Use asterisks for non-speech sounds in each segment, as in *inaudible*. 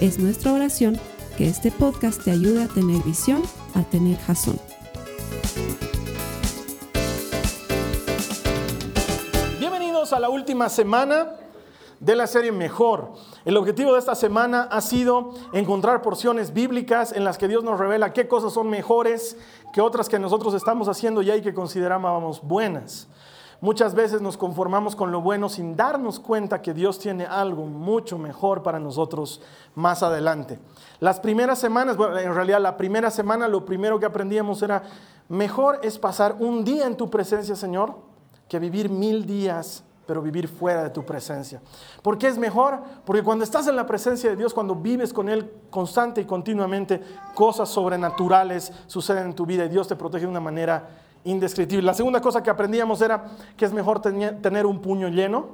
Es nuestra oración que este podcast te ayude a tener visión, a tener jazón. Bienvenidos a la última semana de la serie Mejor. El objetivo de esta semana ha sido encontrar porciones bíblicas en las que Dios nos revela qué cosas son mejores que otras que nosotros estamos haciendo ya y que considerábamos buenas. Muchas veces nos conformamos con lo bueno sin darnos cuenta que Dios tiene algo mucho mejor para nosotros más adelante. Las primeras semanas, bueno, en realidad la primera semana lo primero que aprendíamos era, mejor es pasar un día en tu presencia, Señor, que vivir mil días pero vivir fuera de tu presencia. ¿Por qué es mejor? Porque cuando estás en la presencia de Dios, cuando vives con Él constante y continuamente, cosas sobrenaturales suceden en tu vida y Dios te protege de una manera indescriptible. La segunda cosa que aprendíamos era que es mejor tener un puño lleno,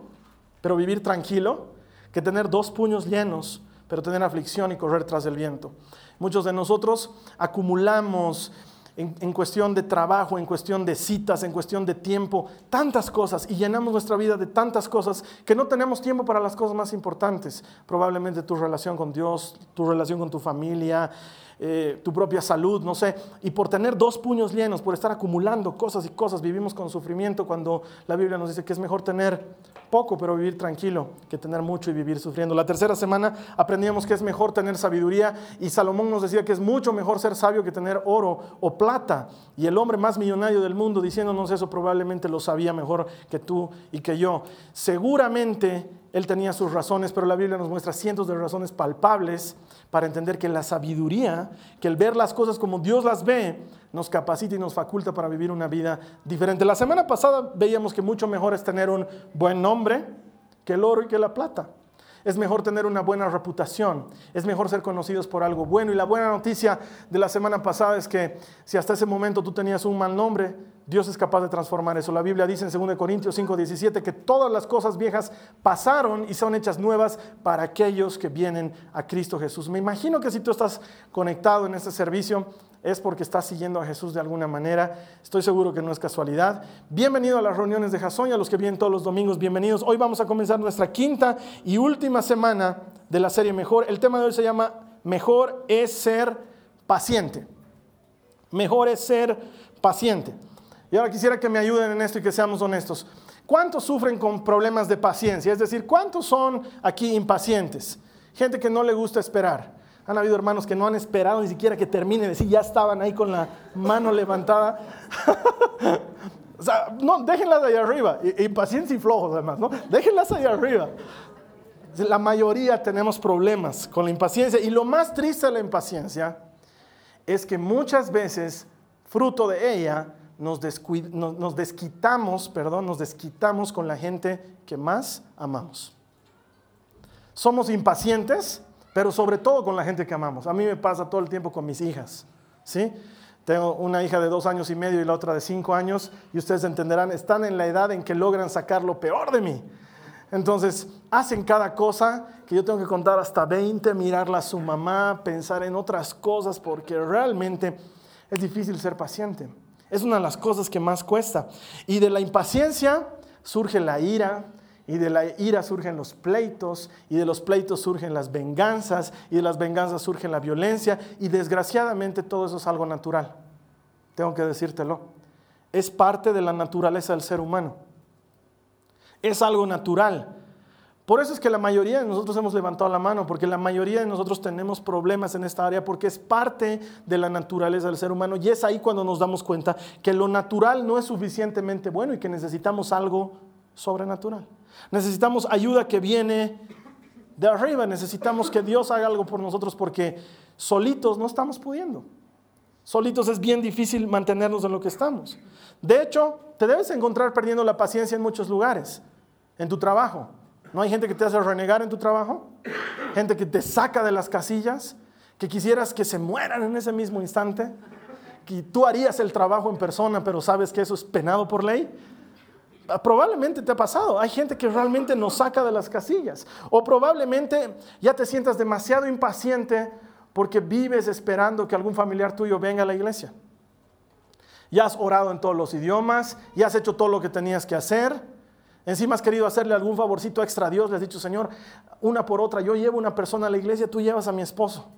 pero vivir tranquilo, que tener dos puños llenos, pero tener aflicción y correr tras el viento. Muchos de nosotros acumulamos en, cuestión de trabajo, en cuestión de citas, en cuestión de tiempo, tantas cosas y llenamos nuestra vida de tantas cosas que no tenemos tiempo para las cosas más importantes. Probablemente tu relación con Dios, tu relación con tu familia, eh, tu propia salud, no sé. Y por tener dos puños llenos, por estar acumulando cosas y cosas, vivimos con sufrimiento cuando la Biblia nos dice que es mejor tener poco pero vivir tranquilo que tener mucho y vivir sufriendo. La tercera semana aprendíamos que es mejor tener sabiduría y Salomón nos decía que es mucho mejor ser sabio que tener oro o plata. Y el hombre más millonario del mundo diciéndonos eso probablemente lo sabía mejor que tú y que yo. Seguramente él tenía sus razones, pero la Biblia nos muestra cientos de razones palpables para entender que la sabiduría, que el ver las cosas como Dios las ve, nos capacita y nos faculta para vivir una vida diferente. La semana pasada veíamos que mucho mejor es tener un buen nombre que el oro y que la plata. Es mejor tener una buena reputación, es mejor ser conocidos por algo bueno. Y la buena noticia de la semana pasada es que si hasta ese momento tú tenías un mal nombre, Dios es capaz de transformar eso. La Biblia dice en 2 Corintios 5, 17 que todas las cosas viejas pasaron y son hechas nuevas para aquellos que vienen a Cristo Jesús. Me imagino que si tú estás conectado en este servicio, es porque estás siguiendo a Jesús de alguna manera. Estoy seguro que no es casualidad. Bienvenido a las reuniones de Jasón y a los que vienen todos los domingos, bienvenidos. Hoy vamos a comenzar nuestra quinta y última semana de la serie Mejor. El tema de hoy se llama Mejor es ser paciente. Mejor es ser paciente. Y ahora quisiera que me ayuden en esto y que seamos honestos. ¿Cuántos sufren con problemas de paciencia? Es decir, ¿cuántos son aquí impacientes? Gente que no le gusta esperar. Han habido hermanos que no han esperado ni siquiera que termine de decir, ya estaban ahí con la mano levantada. *laughs* o sea, no, déjenlas ahí arriba. Impaciencia y flojos además, ¿no? Déjenlas ahí arriba. La mayoría tenemos problemas con la impaciencia. Y lo más triste de la impaciencia es que muchas veces, fruto de ella, nos, desquitamos, perdón, nos desquitamos con la gente que más amamos. Somos impacientes pero sobre todo con la gente que amamos. A mí me pasa todo el tiempo con mis hijas, ¿sí? Tengo una hija de dos años y medio y la otra de cinco años, y ustedes entenderán, están en la edad en que logran sacar lo peor de mí. Entonces, hacen cada cosa que yo tengo que contar hasta 20, mirarla a su mamá, pensar en otras cosas, porque realmente es difícil ser paciente. Es una de las cosas que más cuesta. Y de la impaciencia surge la ira, y de la ira surgen los pleitos, y de los pleitos surgen las venganzas, y de las venganzas surge la violencia, y desgraciadamente todo eso es algo natural. Tengo que decírtelo. Es parte de la naturaleza del ser humano. Es algo natural. Por eso es que la mayoría de nosotros hemos levantado la mano, porque la mayoría de nosotros tenemos problemas en esta área, porque es parte de la naturaleza del ser humano. Y es ahí cuando nos damos cuenta que lo natural no es suficientemente bueno y que necesitamos algo sobrenatural. Necesitamos ayuda que viene de arriba. Necesitamos que Dios haga algo por nosotros porque solitos no estamos pudiendo. Solitos es bien difícil mantenernos en lo que estamos. De hecho, te debes encontrar perdiendo la paciencia en muchos lugares. En tu trabajo. ¿No hay gente que te hace renegar en tu trabajo? Gente que te saca de las casillas que quisieras que se mueran en ese mismo instante, que tú harías el trabajo en persona, pero sabes que eso es penado por ley. Probablemente te ha pasado. Hay gente que realmente nos saca de las casillas. O probablemente ya te sientas demasiado impaciente porque vives esperando que algún familiar tuyo venga a la iglesia. Ya has orado en todos los idiomas, ya has hecho todo lo que tenías que hacer. Encima has querido hacerle algún favorcito extra a Dios, le has dicho, Señor, una por otra, yo llevo una persona a la iglesia, tú llevas a mi esposo.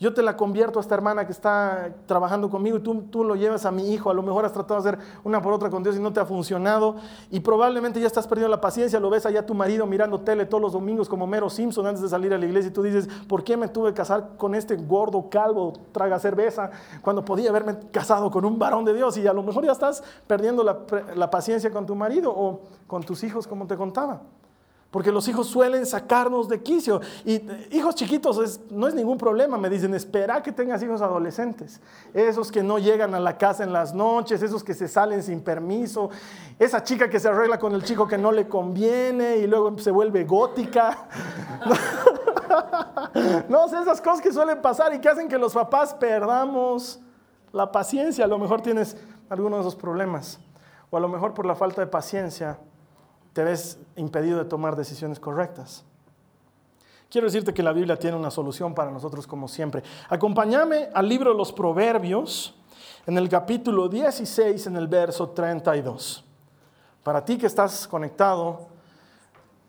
Yo te la convierto a esta hermana que está trabajando conmigo y tú, tú lo llevas a mi hijo. A lo mejor has tratado de hacer una por otra con Dios y no te ha funcionado. Y probablemente ya estás perdiendo la paciencia. Lo ves allá tu marido mirando tele todos los domingos como Mero Simpson antes de salir a la iglesia. Y tú dices, ¿por qué me tuve que casar con este gordo, calvo, traga cerveza, cuando podía haberme casado con un varón de Dios? Y a lo mejor ya estás perdiendo la, la paciencia con tu marido o con tus hijos, como te contaba. Porque los hijos suelen sacarnos de quicio. Y eh, hijos chiquitos no es ningún problema. Me dicen, espera que tengas hijos adolescentes. Esos que no llegan a la casa en las noches, esos que se salen sin permiso. Esa chica que se arregla con el chico que no le conviene y luego se vuelve gótica. *laughs* no, esas cosas que suelen pasar y que hacen que los papás perdamos la paciencia. A lo mejor tienes alguno de esos problemas. O a lo mejor por la falta de paciencia te ves impedido de tomar decisiones correctas. Quiero decirte que la Biblia tiene una solución para nosotros como siempre. Acompáñame al libro de los Proverbios en el capítulo 16, en el verso 32. Para ti que estás conectado,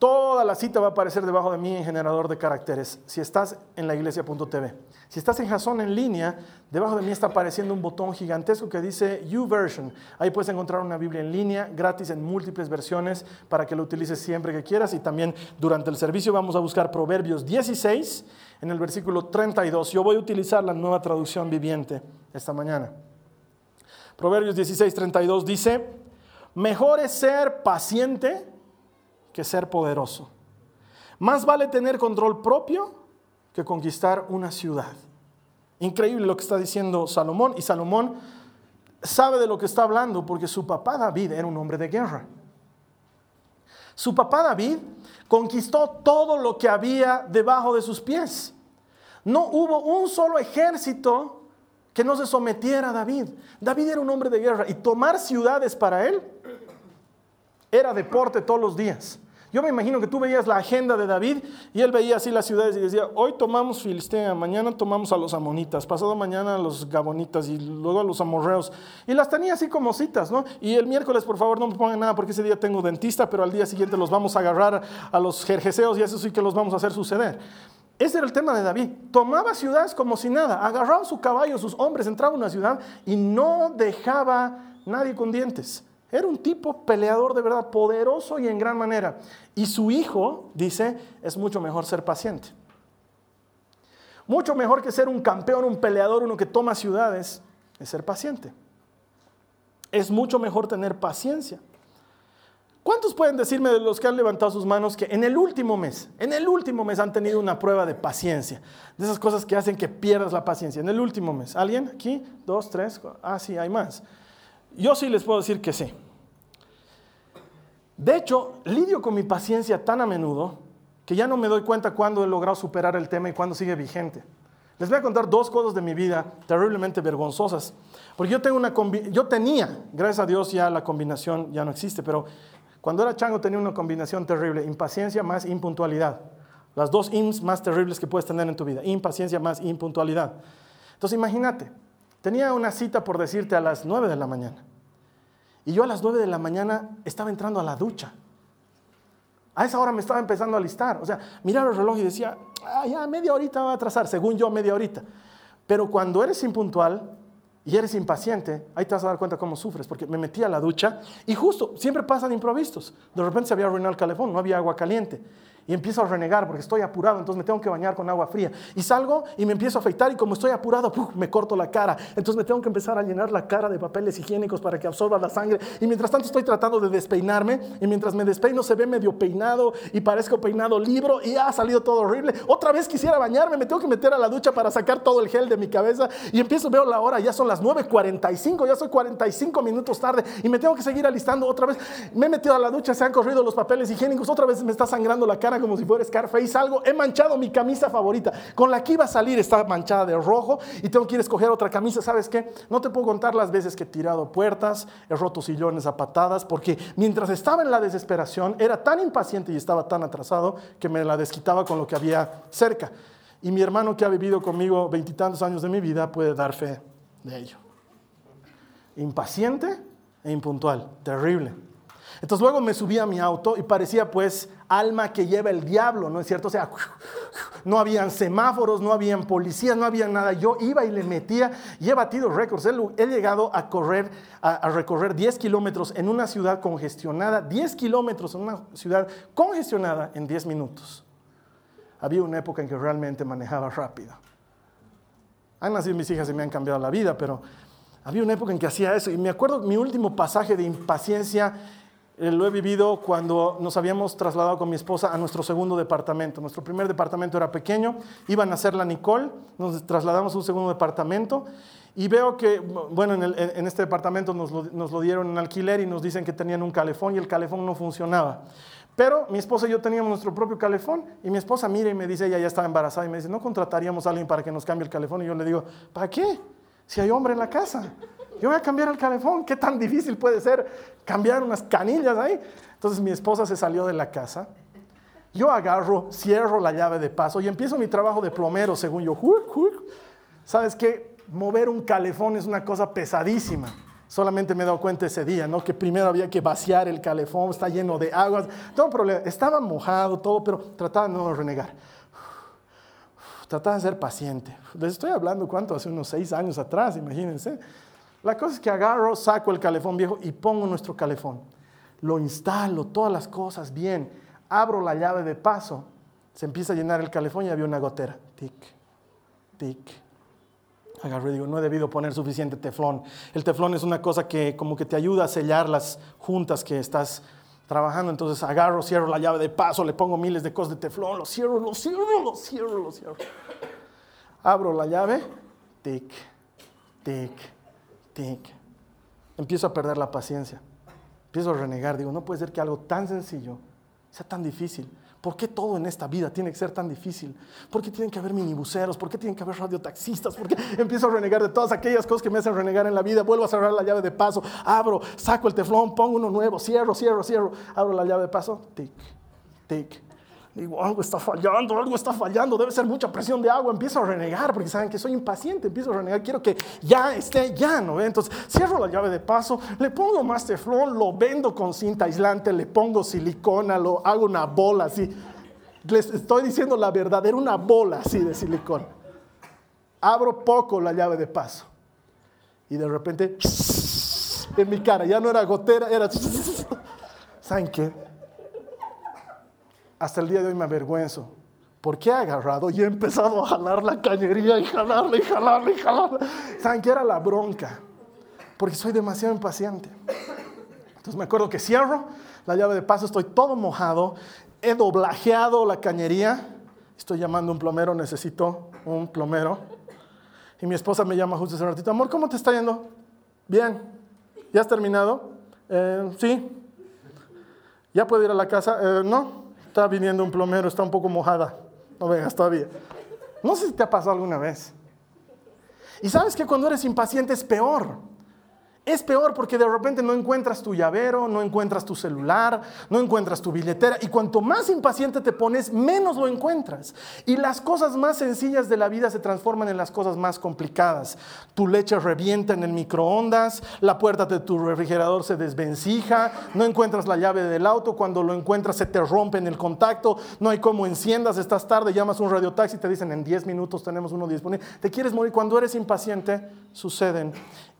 toda la cita va a aparecer debajo de mí en generador de caracteres. Si estás en la iglesia.tv. Si estás en Jason en línea, debajo de mí está apareciendo un botón gigantesco que dice YouVersion. Ahí puedes encontrar una Biblia en línea, gratis en múltiples versiones, para que lo utilices siempre que quieras. Y también durante el servicio vamos a buscar Proverbios 16 en el versículo 32. Yo voy a utilizar la nueva traducción viviente esta mañana. Proverbios 16, 32 dice, mejor es ser paciente que ser poderoso. Más vale tener control propio que conquistar una ciudad. Increíble lo que está diciendo Salomón. Y Salomón sabe de lo que está hablando porque su papá David era un hombre de guerra. Su papá David conquistó todo lo que había debajo de sus pies. No hubo un solo ejército que no se sometiera a David. David era un hombre de guerra y tomar ciudades para él era deporte todos los días. Yo me imagino que tú veías la agenda de David y él veía así las ciudades y decía, hoy tomamos Filistea, mañana tomamos a los amonitas, pasado mañana a los gabonitas y luego a los amorreos. Y las tenía así como citas, ¿no? Y el miércoles, por favor, no me pongan nada porque ese día tengo dentista, pero al día siguiente los vamos a agarrar a los jerjeseos y eso sí que los vamos a hacer suceder. Ese era el tema de David. Tomaba ciudades como si nada, agarraba su caballo, sus hombres, entraba a una ciudad y no dejaba nadie con dientes. Era un tipo peleador de verdad, poderoso y en gran manera. Y su hijo, dice, es mucho mejor ser paciente. Mucho mejor que ser un campeón, un peleador, uno que toma ciudades, es ser paciente. Es mucho mejor tener paciencia. ¿Cuántos pueden decirme de los que han levantado sus manos que en el último mes, en el último mes han tenido una prueba de paciencia? De esas cosas que hacen que pierdas la paciencia. En el último mes. ¿Alguien aquí? ¿Dos, tres? Ah, sí, hay más. Yo sí les puedo decir que sí. De hecho, lidio con mi paciencia tan a menudo que ya no me doy cuenta cuándo he logrado superar el tema y cuándo sigue vigente. Les voy a contar dos cosas de mi vida terriblemente vergonzosas. Porque yo, tenía, gracias a Dios ya la combinación ya no existe, pero cuando era chango tenía una combinación terrible, impaciencia más impuntualidad. Las dos ins más terribles que puedes tener en tu vida, impaciencia más impuntualidad. Entonces imagínate, tenía una cita por decirte a las 9 de la mañana. Y yo a las 9 de la mañana estaba entrando a la ducha. A esa hora me estaba empezando a listar. O sea, miraba el reloj y decía, ah, ya media horita va a atrasar, según yo media horita. Pero cuando eres impuntual y eres impaciente, ahí te vas a dar cuenta cómo sufres, porque me metí a la ducha y justo, siempre pasan improvisos. De repente se había arruinado el calefón, no había agua caliente y empiezo a renegar porque estoy apurado, entonces me tengo que bañar con agua fría. Y salgo y me empiezo a afeitar y como estoy apurado, me corto la cara. Entonces me tengo que empezar a llenar la cara de papeles higiénicos para que absorba la sangre. Y mientras tanto estoy tratando de despeinarme y mientras me despeino se ve medio peinado y parezco peinado libro y ha salido todo horrible. Otra vez quisiera bañarme, me tengo que meter a la ducha para sacar todo el gel de mi cabeza y empiezo, veo la hora, ya son las 9.45, ya soy 45 minutos tarde y me tengo que seguir alistando otra vez. Me he metido a la ducha, se han corrido los papeles higiénicos, otra vez me está sangrando la cara como si fuera Scarface, salgo, he manchado mi camisa favorita, con la que iba a salir está manchada de rojo y tengo que ir a escoger otra camisa, ¿sabes qué? No te puedo contar las veces que he tirado puertas, he roto sillones a patadas, porque mientras estaba en la desesperación, era tan impaciente y estaba tan atrasado que me la desquitaba con lo que había cerca. Y mi hermano que ha vivido conmigo veintitantos años de mi vida puede dar fe de ello. Impaciente e impuntual, terrible. Entonces luego me subí a mi auto y parecía pues alma que lleva el diablo, ¿no es cierto? O sea, no habían semáforos, no habían policías, no había nada. Yo iba y le metía y he batido récords. He, llegado a correr, a, recorrer 10 kilómetros en una ciudad congestionada, 10 kilómetros en una ciudad congestionada en 10 minutos. Había una época en que realmente manejaba rápido. Han nacido mis hijas y me han cambiado la vida, pero había una época en que hacía eso. Y me acuerdo mi último pasaje de impaciencia lo he vivido cuando nos habíamos trasladado con mi esposa a nuestro segundo departamento. Nuestro primer departamento era pequeño, iban a hacer la Nicole, nos trasladamos a un segundo departamento y veo que, bueno, en, este departamento nos lo, dieron en alquiler y nos dicen que tenían un calefón y el calefón no funcionaba. Pero mi esposa y yo teníamos nuestro propio calefón y mi esposa mira y me dice, ella ya estaba embarazada y me dice, ¿no contrataríamos a alguien para que nos cambie el calefón? Y yo le digo, ¿para qué? Si hay hombre en la casa. Yo voy a cambiar el calefón. ¿Qué tan difícil puede ser cambiar unas canillas ahí? Entonces mi esposa se salió de la casa. Yo agarro, cierro la llave de paso y empiezo mi trabajo de plomero, según yo. ¿Sabes qué? Mover un calefón es una cosa pesadísima. Solamente me he dado cuenta ese día, ¿no? Que primero había que vaciar el calefón, está lleno de agua. Todo problema. Estaba mojado, todo, pero trataba de no renegar. Trataba de ser paciente. Les estoy hablando, ¿cuánto? Hace unos seis años atrás, imagínense. La cosa es que agarro, saco el calefón viejo y pongo nuestro calefón. Lo instalo, todas las cosas bien. Abro la llave de paso, se empieza a llenar el calefón y había una gotera. Tic, tic. Agarro y digo, no he debido poner suficiente teflón. El teflón es una cosa que como que te ayuda a sellar las juntas que estás trabajando. Entonces agarro, cierro la llave de paso, le pongo miles de cosas de teflón, lo cierro, lo cierro, lo cierro, lo cierro. Abro la llave, tic, tic, Empiezo a perder la paciencia. Empiezo a renegar. Digo, no puede ser que algo tan sencillo sea tan difícil. ¿Por qué todo en esta vida tiene que ser tan difícil? ¿Por qué tienen que haber minibuseros? ¿Por qué tienen que haber radiotaxistas? ¿Por qué empiezo a renegar de todas aquellas cosas que me hacen renegar en la vida? Vuelvo a cerrar la llave de paso, abro, saco el teflón, pongo uno nuevo, cierro, cierro, cierro, abro la llave de paso, tic, tic, Digo, algo está fallando, algo está fallando, debe ser mucha presión de agua. Empiezo a renegar porque saben que soy impaciente, empiezo a renegar, quiero que ya esté ya, ¿no? Entonces cierro la llave de paso, le pongo más teflón, lo vendo con cinta aislante, le pongo silicona, lo hago una bola así. Les estoy diciendo la verdad, era una bola así de silicona. Abro poco la llave de paso y de repente en mi cara, ya no era gotera, era... ¿Saben qué? Hasta el día de hoy me avergüenzo. ¿Por qué he agarrado y he empezado a jalar la cañería y jalarla y jalarla y jalarla? ¿Saben qué era la bronca? Porque soy demasiado impaciente. Entonces me acuerdo que cierro la llave de paso, estoy todo mojado, he doblajeado la cañería, estoy llamando a un plomero, necesito un plomero. Y mi esposa me llama justo ese ratito, amor, ¿cómo te está yendo? Bien, ¿ya has terminado? Eh, sí. ¿Ya puedo ir a la casa? Eh, no, está viniendo un plomero, está un poco mojada. No vengas todavía. No sé si te ha pasado alguna vez. Y sabes que cuando eres impaciente es peor. Es peor porque de repente no encuentras tu llavero, no encuentras tu celular, no encuentras tu billetera y cuanto más impaciente te pones, menos lo encuentras. Y las cosas más sencillas de la vida se transforman en las cosas más complicadas. Tu leche revienta en el microondas, la puerta de tu refrigerador se desvencija, no encuentras la llave del auto, cuando lo encuentras se te rompe en el contacto, no hay cómo enciendas, estás tarde, llamas un radiotaxi y te dicen en 10 minutos tenemos uno disponible. Te quieres morir. Cuando eres impaciente, suceden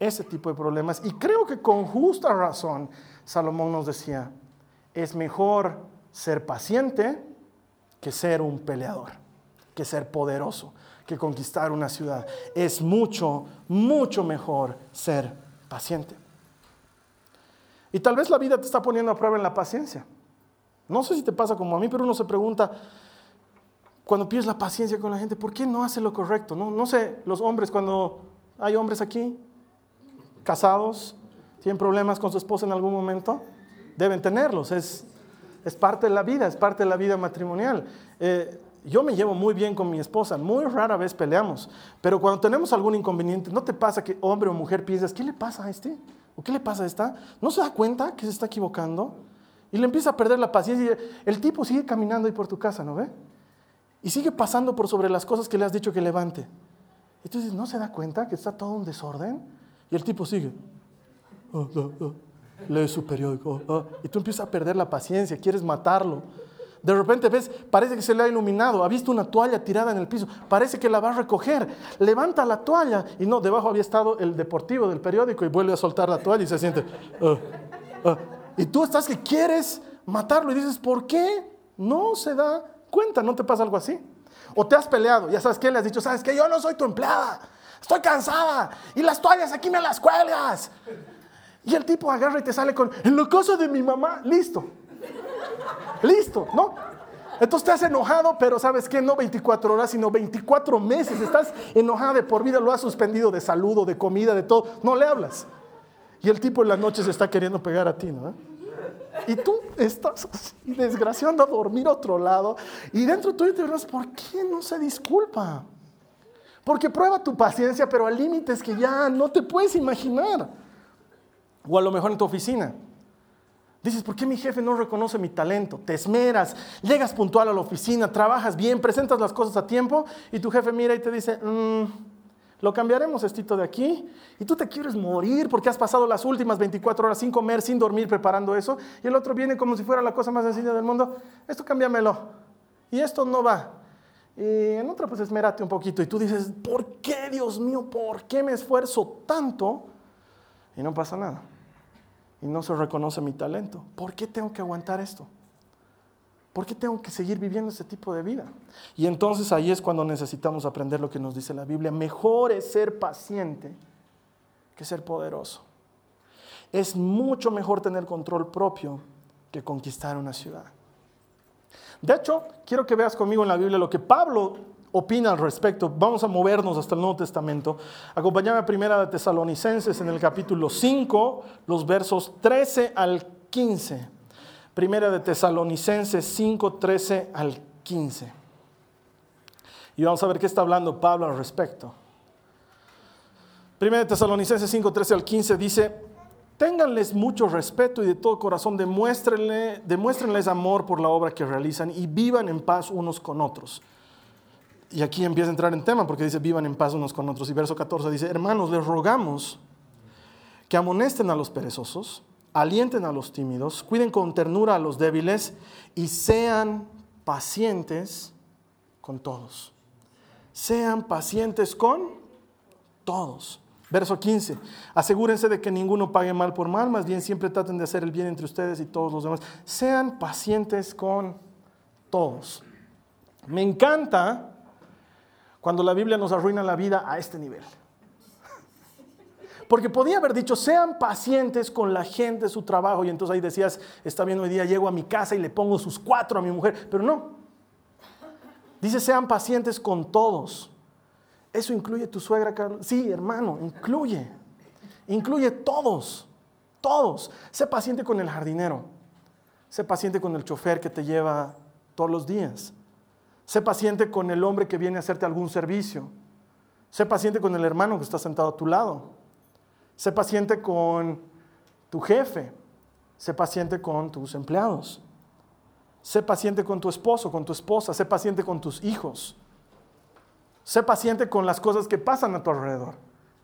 ese tipo de problemas. Y creo que con justa razón Salomón nos decía, es mejor ser paciente que ser un peleador, que ser poderoso, que conquistar una ciudad. Es mucho, mucho mejor ser paciente. Y tal vez la vida te está poniendo a prueba en la paciencia. No sé si te pasa como a mí, pero uno se pregunta, cuando pierdes la paciencia con la gente, ¿por qué no hace lo correcto? No, no sé, los hombres, cuando hay hombres aquí, casados, tienen problemas con su esposa en algún momento, deben tenerlos. Es, es parte de la vida, es parte de la vida matrimonial. Eh, yo me llevo muy bien con mi esposa, muy rara vez peleamos, pero cuando tenemos algún inconveniente, ¿no te pasa que hombre o mujer piensas, ¿qué le pasa a este? ¿O qué le pasa a esta? ¿No se da cuenta que se está equivocando? Y le empieza a perder la paciencia el tipo sigue caminando ahí por tu casa, ¿no ve? Y sigue pasando por sobre las cosas que le has dicho que levante. Dices, ¿no se da cuenta que está todo un desorden? Y el tipo sigue. Oh, oh, oh. Lee su periódico. Y tú empiezas a perder la paciencia, quieres matarlo. De repente ves, parece que se le ha iluminado, ha visto una toalla tirada en el piso, parece que la va a recoger, levanta la toalla y no, debajo había estado el deportivo del periódico y vuelve a soltar la toalla y se siente. Uh, uh". Y tú estás que quieres matarlo y dices, ¿por qué? No se da cuenta, ¿no te pasa algo así? O te has peleado, ya sabes qué, le has dicho, sabes que yo no soy tu empleada, estoy cansada y las toallas aquí me las cuelgas. Y el tipo agarra y te sale con, en la casa de mi mamá, listo. Listo, ¿no? Entonces te has enojado, pero ¿sabes qué? No 24 horas, sino 24 meses. Estás enojada de por vida, lo has suspendido de saludo, de comida, de todo. No le hablas. Y el tipo en la noche se está queriendo pegar a ti, ¿no? Y tú estás desgraciando a dormir a otro lado. Y dentro tuyo te dirás, ¿por qué no se disculpa? Porque prueba tu paciencia, pero a límites que ya no te puedes imaginar. O a lo mejor en tu oficina. Dices, ¿por qué mi jefe no reconoce mi talento? Te esmeras, llegas puntual a la oficina, trabajas bien, presentas las cosas a tiempo y tu jefe mira y te dice, mm, lo cambiaremos estito de aquí y tú te quieres morir porque has pasado las últimas 24 horas sin comer, sin dormir, preparando eso y el otro viene como si fuera la cosa más sencilla del mundo, esto cámbiamelo y esto no va. Y en otra pues esmérate un poquito y tú dices, ¿por qué Dios mío? ¿Por qué me esfuerzo tanto? Y no pasa nada y no se reconoce mi talento. ¿Por qué tengo que aguantar esto? ¿Por qué tengo que seguir viviendo ese tipo de vida? Y entonces ahí es cuando necesitamos aprender lo que nos dice la Biblia. Mejor es ser paciente que ser poderoso. Es mucho mejor tener control propio que conquistar una ciudad. De hecho, quiero que veas conmigo en la Biblia lo que Pablo opina al respecto. Vamos a movernos hasta el Nuevo Testamento. Acompáñame a Primera de Tesalonicenses en el capítulo 5, los versos 13 al 15. Primera de Tesalonicenses 5, 13 al 15. Y vamos a ver qué está hablando Pablo al respecto. Primera de Tesalonicenses 5, 13 al 15 dice, ténganles mucho respeto y de todo corazón demuéstrenle, demuéstrenles amor por la obra que realizan y vivan en paz unos con otros y aquí empieza a entrar en tema porque dice, vivan en paz unos con otros. Y verso 14 dice, hermanos, les rogamos que amonesten a los perezosos, alienten a los tímidos, cuiden con ternura a los débiles y sean pacientes con todos. Sean pacientes con todos. Verso 15. Asegúrense de que ninguno pague mal por mal, más bien siempre traten de hacer el bien entre ustedes y todos los demás. Sean pacientes con todos. Me encanta cuando la Biblia nos arruina la vida a este nivel. Porque podía haber dicho, sean pacientes con la gente, su trabajo, y entonces ahí decías, está bien, hoy día llego a mi casa y le pongo sus cuatro a mi mujer, pero no. Dice, sean pacientes con todos. ¿Eso incluye tu suegra, Carlos? Sí, hermano, incluye. Incluye todos, todos. Sé paciente con el jardinero. Sé paciente con el chofer que te lleva todos los días. Sé paciente con el hombre que viene a hacerte algún servicio. Sé paciente con el hermano que está sentado a tu lado. Sé paciente con tu jefe. Sé paciente con tus empleados. Sé paciente con tu esposo, con tu esposa. Sé paciente con tus hijos. Sé paciente con las cosas que pasan a tu alrededor.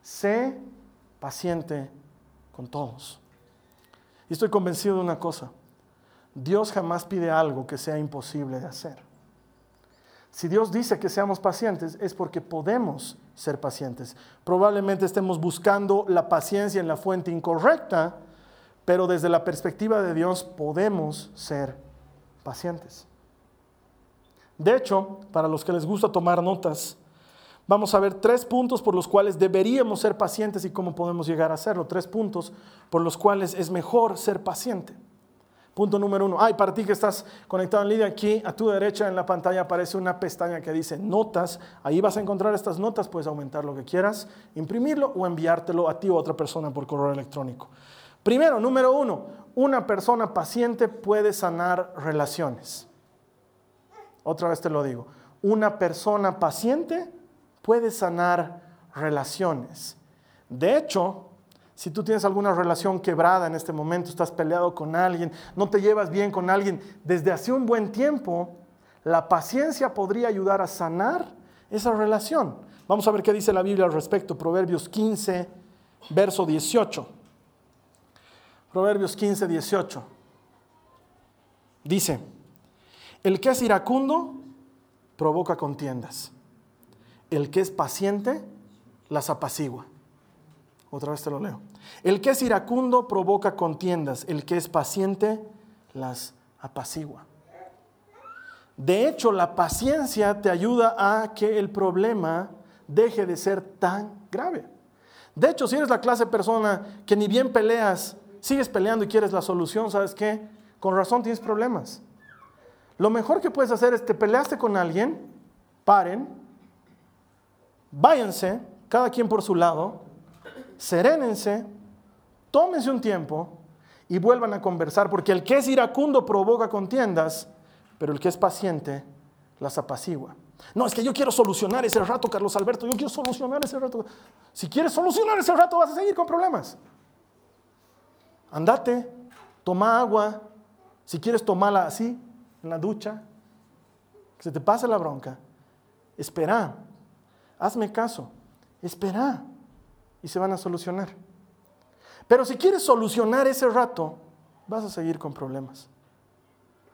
Sé paciente con todos. Y estoy convencido de una cosa. Dios jamás pide algo que sea imposible de hacer. Si Dios dice que seamos pacientes, es porque podemos ser pacientes. Probablemente estemos buscando la paciencia en la fuente incorrecta, pero desde la perspectiva de Dios podemos ser pacientes. De hecho, para los que les gusta tomar notas, vamos a ver tres puntos por los cuales deberíamos ser pacientes y cómo podemos llegar a hacerlo. Tres puntos por los cuales es mejor ser paciente. Punto número uno. Ay, para ti que estás conectado en línea, aquí a tu derecha en la pantalla aparece una pestaña que dice notas. Ahí vas a encontrar estas notas, puedes aumentar lo que quieras, imprimirlo o enviártelo a ti o a otra persona por correo electrónico. Primero, número uno, una persona paciente puede sanar relaciones. Otra vez te lo digo, una persona paciente puede sanar relaciones. De hecho, si tú tienes alguna relación quebrada en este momento, estás peleado con alguien, no te llevas bien con alguien desde hace un buen tiempo, la paciencia podría ayudar a sanar esa relación. Vamos a ver qué dice la Biblia al respecto. Proverbios 15, verso 18. Proverbios 15, 18. Dice, el que es iracundo provoca contiendas. El que es paciente las apacigua. Otra vez te lo leo. El que es iracundo provoca contiendas. El que es paciente las apacigua. De hecho, la paciencia te ayuda a que el problema deje de ser tan grave. De hecho, si eres la clase de persona que ni bien peleas, sigues peleando y quieres la solución, ¿sabes qué? Con razón tienes problemas. Lo mejor que puedes hacer es, te peleaste con alguien, paren, váyanse, cada quien por su lado, serénense, tómense un tiempo y vuelvan a conversar, porque el que es iracundo provoca contiendas, pero el que es paciente las apacigua. No, es que yo quiero solucionar ese rato, Carlos Alberto, yo quiero solucionar ese rato. Si quieres solucionar ese rato, vas a seguir con problemas. Andate, toma agua, si quieres tomarla así, en la ducha, que se te pase la bronca. Espera, hazme caso, espera y se van a solucionar. Pero si quieres solucionar ese rato, vas a seguir con problemas.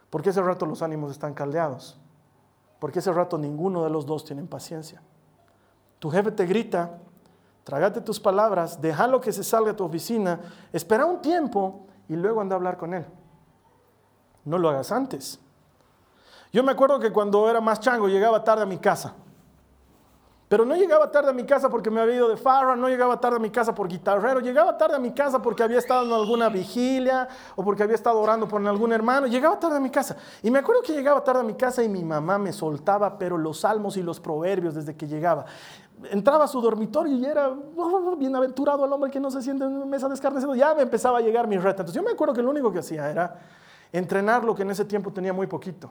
Porque ese rato los ánimos están caldeados. Porque ese rato ninguno de los dos tienen paciencia. Tu jefe te grita, trágate tus palabras, déjalo que se salga a tu oficina, espera un tiempo y luego anda a hablar con él. No lo hagas antes. Yo me acuerdo que cuando era más chango llegaba tarde a mi casa. Pero no llegaba tarde a mi casa porque me había ido de farra, no llegaba tarde a mi casa por guitarrero, llegaba tarde a mi casa porque había estado en alguna vigilia o porque había estado orando por algún hermano, llegaba tarde a mi casa. Y me acuerdo que llegaba tarde a mi casa y mi mamá me soltaba, pero los salmos y los proverbios desde que llegaba. Entraba a su dormitorio y era oh, bienaventurado al hombre que no se siente en una mesa de Ya me empezaba a llegar mi reta. Entonces yo me acuerdo que lo único que hacía era entrenar lo que en ese tiempo tenía muy poquito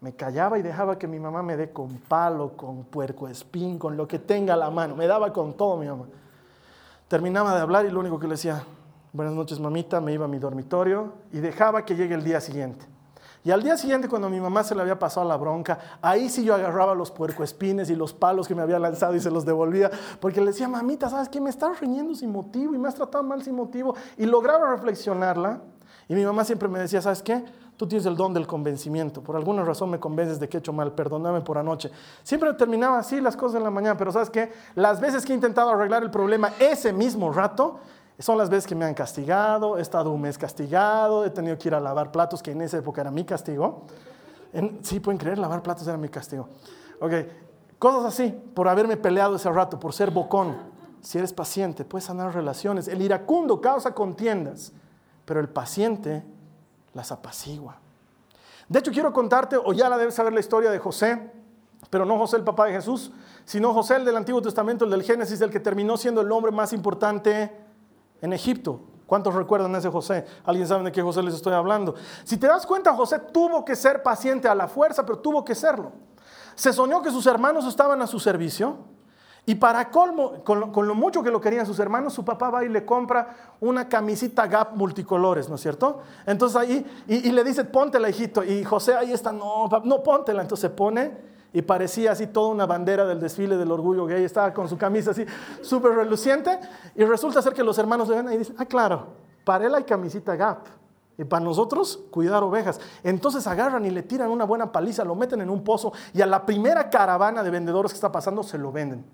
me callaba y dejaba que mi mamá me dé con palo, con puerco espín, con lo que tenga a la mano. Me daba con todo mi mamá. Terminaba de hablar y lo único que le decía, buenas noches mamita, me iba a mi dormitorio y dejaba que llegue el día siguiente. Y al día siguiente, cuando mi mamá se le había pasado la bronca, ahí sí yo agarraba los puercoespines y los palos que me había lanzado y se los devolvía, porque le decía, mamita, ¿sabes qué? Me estás riñendo sin motivo y me has tratado mal sin motivo. Y lograba reflexionarla. Y mi mamá siempre me decía, ¿sabes qué? Tú tienes el don del convencimiento. Por alguna razón me convences de que he hecho mal. Perdóname por anoche. Siempre terminaba así las cosas en la mañana. Pero ¿sabes qué? Las veces que he intentado arreglar el problema ese mismo rato, son las veces que me han castigado. He estado un mes castigado. He tenido que ir a lavar platos, que en esa época era mi castigo. sí, pueden creer, lavar platos era mi castigo. Ok, cosas así, por haberme peleado ese rato, por ser bocón. Si eres paciente, puedes sanar relaciones. El iracundo causa contiendas, pero el paciente las apacigua. De hecho, quiero contarte, o ya la debes saber la historia de José, pero no José el papá de Jesús, sino José el del Antiguo Testamento, el del Génesis, el que terminó siendo el hombre más importante en Egipto. ¿Cuántos recuerdan ese José? ¿Alguien sabe de qué José les estoy hablando? Si te das cuenta, José tuvo que ser paciente a la fuerza, pero tuvo que serlo. Se soñó que sus hermanos estaban a su servicio y para colmo, con lo, mucho que lo querían sus hermanos, su papá va y le compra una camisita Gap multicolores, ¿no es cierto? Entonces ahí, y, le dice, póntela, hijito. Y José ahí está, no, no, póntela. Entonces se pone y parecía así toda una bandera del desfile del orgullo gay. Estaba con su camisa así súper reluciente. Y resulta ser que los hermanos le ven y dicen, ah, claro, para él hay camisita Gap. Y para nosotros, cuidar ovejas. Entonces agarran y le tiran una buena paliza, lo meten en un pozo y a la primera caravana de vendedores que está pasando se lo venden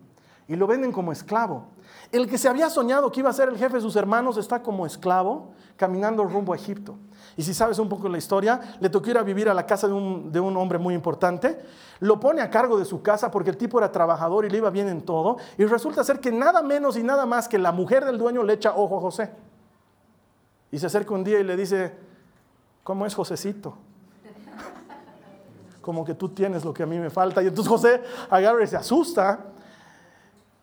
y lo venden como esclavo. El que se había soñado que iba a ser el jefe de sus hermanos está como esclavo caminando rumbo a Egipto. Y si sabes un poco la historia, le tocó ir a vivir a la casa de un, de un, hombre muy importante. Lo pone a cargo de su casa porque el tipo era trabajador y le iba bien en todo. Y resulta ser que nada menos y nada más que la mujer del dueño le echa ojo a José. Y se acerca un día y le dice, ¿cómo es Josecito? *laughs* Como que tú tienes lo que a mí me falta. Y entonces José agarra y se asusta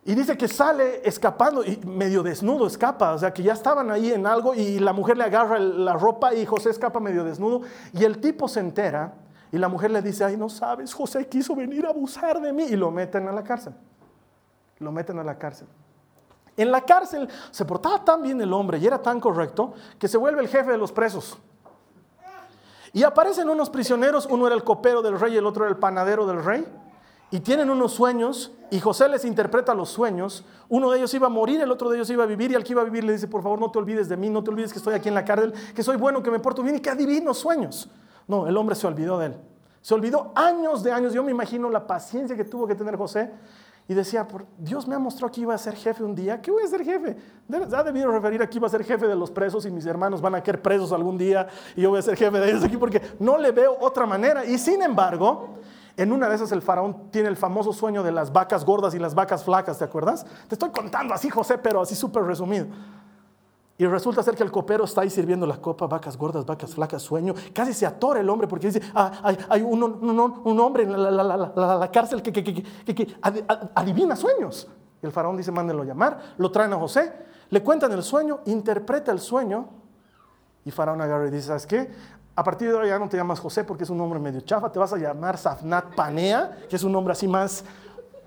Y dice que sale escapando y medio desnudo escapa, o sea que ya estaban ahí en algo y la mujer le agarra la ropa y José escapa medio desnudo y el tipo se entera y la mujer le dice, ay, no sabes, José quiso venir a abusar de mí y lo meten a la cárcel. Lo meten a la cárcel. En la cárcel se portaba tan bien el hombre y era tan correcto que se vuelve el jefe de los presos. Y aparecen unos prisioneros, uno era el copero del rey y el otro era el panadero del rey y tienen unos sueños y José les interpreta los sueños. Uno de ellos iba a morir, el otro de ellos iba a vivir y al que iba a vivir le dice, por favor no te olvides de mí, no te olvides que estoy aquí en la cárcel, que soy bueno, que me porto bien y que adivino sueños. No, el hombre se olvidó de él. Se olvidó años de años. Yo me imagino la paciencia que tuvo que tener José y decía, Dios me ha mostrado que iba a ser jefe un día. ¿Qué voy a ser jefe? Ha debido referir a que iba a ser jefe de los presos y mis hermanos van a quedar presos algún día y yo voy a ser jefe de ellos aquí porque no le veo otra manera. Y sin embargo, en una de esas el faraón tiene el famoso sueño de las vacas gordas y las vacas flacas, ¿te acuerdas? Te estoy contando así, José, pero así súper resumido. Y resulta ser que el copero está ahí sirviendo la copa, vacas gordas, vacas flacas, sueño. Casi se atora el hombre porque dice, ah, hay, un, hombre en la, cárcel que, adivina sueños. Y el faraón dice, mándenlo llamar. Lo traen a José, le cuentan el sueño, interpreta el sueño. Y faraón agarra y dice, ¿sabes qué? A partir de hoy ya no te llamas José porque es un nombre medio chafa, te vas a llamar Safnat Panea, que es un nombre así más,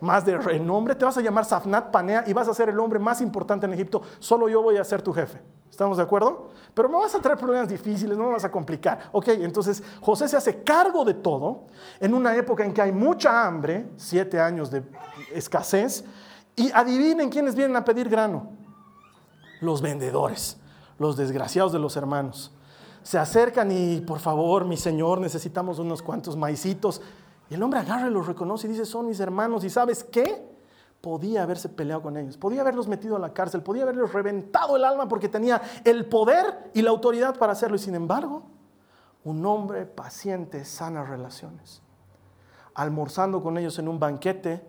más de renombre, te vas a llamar Safnat Panea y vas a ser el hombre más importante en Egipto, solo yo voy a ser tu jefe. ¿Estamos de acuerdo? Pero me vas a traer problemas difíciles, no me vas a complicar. Ok, entonces José se hace cargo de todo en una época en que hay mucha hambre, siete años de escasez, y adivinen quiénes vienen a pedir grano. Los vendedores, los desgraciados de los hermanos se acercan y por favor, mi Señor, necesitamos unos cuantos maicitos. Y el hombre agarra y los reconoce y dice, son mis hermanos. ¿Y sabes qué? Podía haberse peleado con ellos, podía haberlos metido a la cárcel, podía haberlos reventado el alma porque tenía el poder y la autoridad para hacerlo. Y sin embargo, un hombre paciente sana relaciones. Almorzando con ellos en un banquete,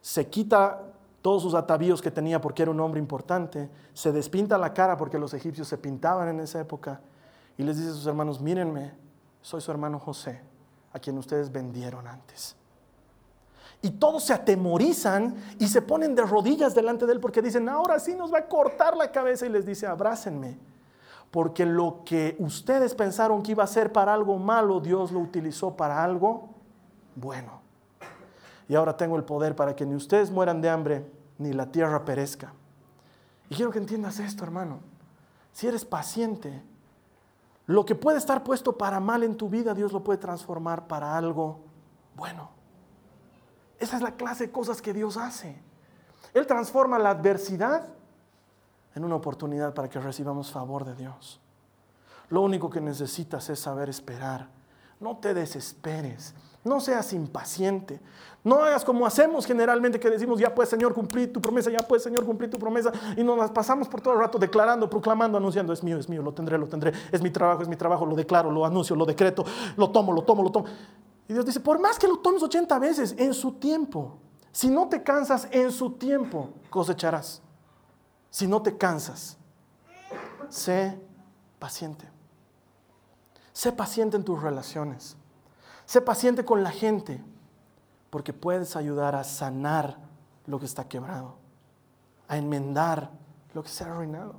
se quita todos sus atavíos que tenía porque era un hombre importante, se despinta la cara porque los egipcios se pintaban en esa época y les dice a sus hermanos, mírenme, soy su hermano José, a quien ustedes vendieron antes. Y todos se atemorizan y se ponen de rodillas delante de él porque dicen, ahora sí nos va a cortar la cabeza y les dice, abrácenme, porque lo que ustedes pensaron que iba a ser para algo malo, Dios lo utilizó para algo bueno y ahora tengo el poder para que ni ustedes mueran de hambre, ni la tierra perezca. Y quiero que entiendas esto, hermano. Si eres paciente, lo que puede estar puesto para mal en tu vida, Dios lo puede transformar para algo bueno. Esa es la clase de cosas que Dios hace. Él transforma la adversidad en una oportunidad para que recibamos favor de Dios. Lo único que necesitas es saber esperar. No te desesperes. No seas impaciente. No hagas como hacemos generalmente que decimos, ya pues Señor, cumplir tu promesa, ya pues Señor, cumplir tu promesa. Y nos las pasamos por todo el rato declarando, proclamando, anunciando, es mío, es mío, lo tendré, lo tendré. Es mi trabajo, es mi trabajo, lo declaro, lo anuncio, lo decreto, lo tomo, lo tomo, lo tomo. Y Dios dice, por más que lo tomes 80 veces, en su tiempo. Si no te cansas, en su tiempo cosecharás. Si no te cansas, sé paciente. Sé paciente en tus relaciones. Sé paciente con la gente porque puedes ayudar a sanar lo que está quebrado, a enmendar lo que se ha arruinado,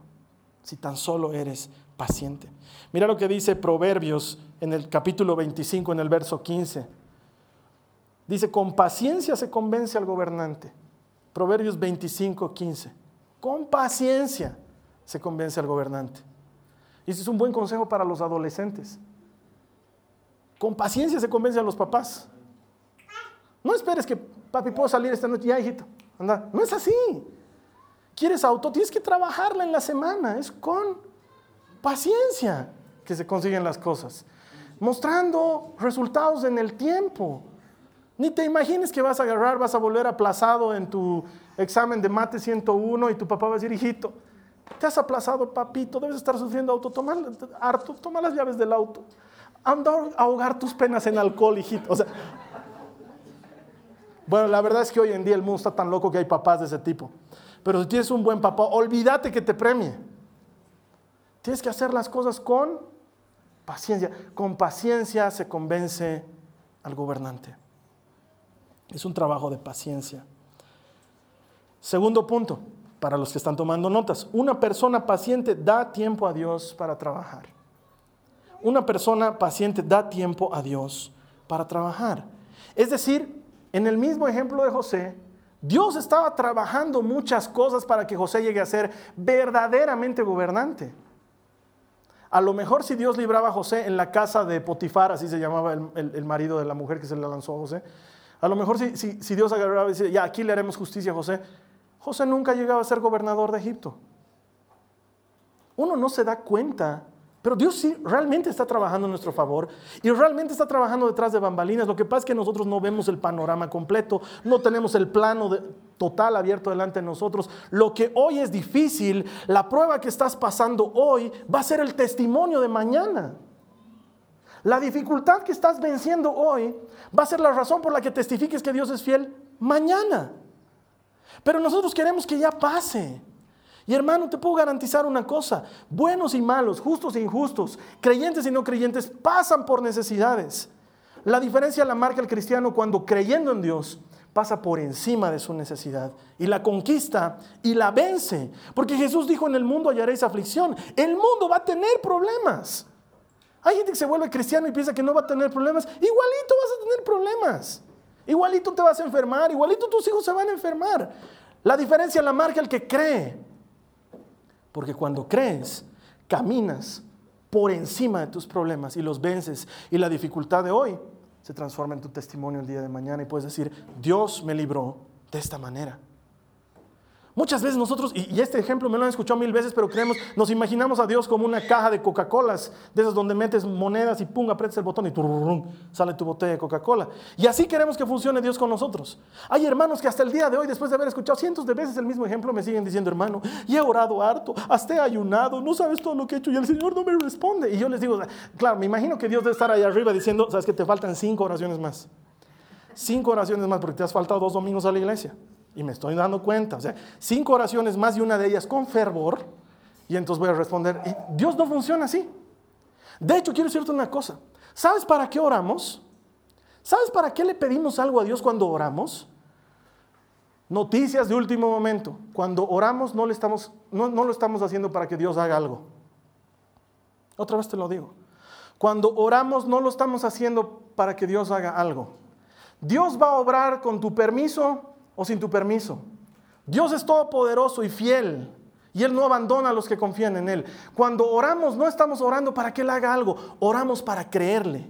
si tan solo eres paciente. Mira lo que dice Proverbios en el capítulo 25, en el verso 15. Dice, con paciencia se convence al gobernante. Proverbios 25, 15. Con paciencia se convence al gobernante. Y ese es un buen consejo para los adolescentes. Con paciencia se convence a los papás. No esperes que papi puedo salir esta noche, ya hijito, anda. No es así. ¿Quieres auto? Tienes que trabajarla en la semana. Es con paciencia que se consiguen las cosas. Mostrando resultados en el tiempo. Ni te imagines que vas a agarrar, vas a volver aplazado en tu examen de mate 101 y tu papá va a decir, hijito, te has aplazado, papito, debes estar sufriendo auto, toma, harto, toma las llaves del auto. Anda a ahogar tus penas en alcohol, hijito. O sea, bueno, la verdad es que hoy en día el mundo está tan loco que hay papás de ese tipo. Pero si tienes un buen papá, olvídate que te premie. Tienes que hacer las cosas con paciencia. Con paciencia se convence al gobernante. Es un trabajo de paciencia. Segundo punto, para los que están tomando notas, una persona paciente da tiempo a Dios para trabajar. Una persona paciente da tiempo a Dios para trabajar. Es decir, en el mismo ejemplo de José, Dios estaba trabajando muchas cosas para que José llegue a ser verdaderamente gobernante. A lo mejor si Dios libraba a José en la casa de Potifar, así se llamaba el, marido de la mujer que se le lanzó a José, a lo mejor si, si Dios agarraba y decía, ya aquí le haremos justicia a José, José nunca llegaba a ser gobernador de Egipto. Uno no se da cuenta pero Dios sí realmente está trabajando en nuestro favor y realmente está trabajando detrás de bambalinas. Lo que pasa es que nosotros no vemos el panorama completo, no tenemos el plano total abierto delante de nosotros. Lo que hoy es difícil, la prueba que estás pasando hoy va a ser el testimonio de mañana. La dificultad que estás venciendo hoy va a ser la razón por la que testifiques que Dios es fiel mañana. Pero nosotros queremos que ya pase. Y hermano, te puedo garantizar una cosa, buenos y malos, justos e injustos, creyentes y no creyentes, pasan por necesidades. La diferencia la marca el cristiano cuando creyendo en Dios pasa por encima de su necesidad y la conquista y la vence. Porque Jesús dijo, en el mundo hallaréis aflicción. El mundo va a tener problemas. Hay gente que se vuelve cristiano y piensa que no va a tener problemas. Igualito vas a tener problemas. Igualito te vas a enfermar. Igualito tus hijos se van a enfermar. La diferencia la marca el que cree. Porque cuando crees, caminas por encima de tus problemas y los vences. Y la dificultad de hoy se transforma en tu testimonio el día de mañana y puedes decir, Dios me libró de esta manera. Muchas veces nosotros, y, este ejemplo me lo han escuchado mil veces, pero creemos, nos imaginamos a Dios como una caja de Coca-Colas, de esas donde metes monedas y pum, aprietas el botón y sale tu botella de Coca-Cola. Y así queremos que funcione Dios con nosotros. Hay hermanos que hasta el día de hoy, después de haber escuchado cientos de veces el mismo ejemplo, me siguen diciendo, hermano, y he orado harto, hasta he ayunado, no sabes todo lo que he hecho y el Señor no me responde. Y yo les digo, claro, me imagino que Dios debe estar ahí arriba diciendo, sabes que te faltan cinco oraciones más. Cinco oraciones más porque te has faltado dos domingos a la iglesia. Y me estoy dando cuenta. O sea, cinco oraciones más y una de ellas con fervor. Y entonces voy a responder. Dios no funciona así. De hecho, quiero decirte una cosa. ¿Sabes para qué oramos? ¿Sabes para qué le pedimos algo a Dios cuando oramos? Noticias de último momento. Cuando oramos no, estamos, no, no lo estamos haciendo para que Dios haga algo. Otra vez te lo digo. Cuando oramos no lo estamos haciendo para que Dios haga algo. Dios va a obrar con tu permiso o sin tu permiso. Dios es todopoderoso y fiel. Y Él no abandona a los que confían en Él. Cuando oramos, no estamos orando para que Él haga algo, oramos para creerle.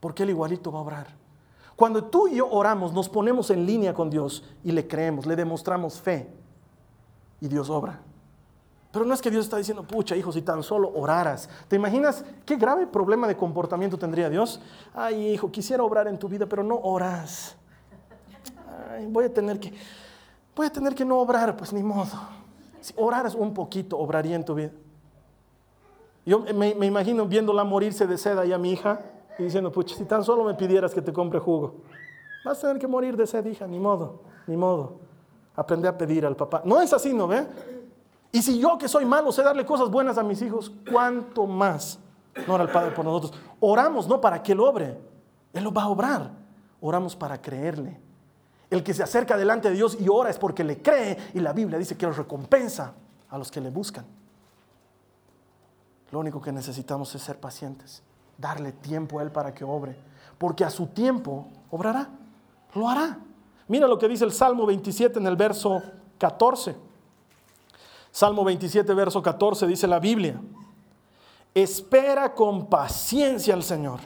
Porque Él igualito va a orar. Cuando tú y yo oramos, nos ponemos en línea con Dios y le creemos, le demostramos fe. Y Dios obra. Pero no es que Dios está diciendo, pucha, hijo, si tan solo oraras. ¿Te imaginas qué grave problema de comportamiento tendría Dios? Ay, hijo, quisiera obrar en tu vida, pero no oras voy a tener que, voy a tener que no obrar, pues ni modo. Si oraras un poquito, obraría en tu vida. Yo me, imagino viéndola morirse de sed ahí a mi hija y diciendo, pucha, si tan solo me pidieras que te compre jugo, vas a tener que morir de sed, hija, ni modo, ni modo. Aprende a pedir al papá. No es así, ¿no ve? Y si yo que soy malo sé darle cosas buenas a mis hijos, ¿cuánto más no era el Padre por nosotros? Oramos no para que Él obre, Él lo va a obrar. Oramos para creerle. El que se acerca delante de Dios y ora es porque le cree y la Biblia dice que Él recompensa a los que le buscan. Lo único que necesitamos es ser pacientes, darle tiempo a Él para que obre, porque a su tiempo obrará, lo hará. Mira lo que dice el Salmo 27 en el verso 14. Salmo 27, verso 14 dice la Biblia, espera con paciencia al Señor.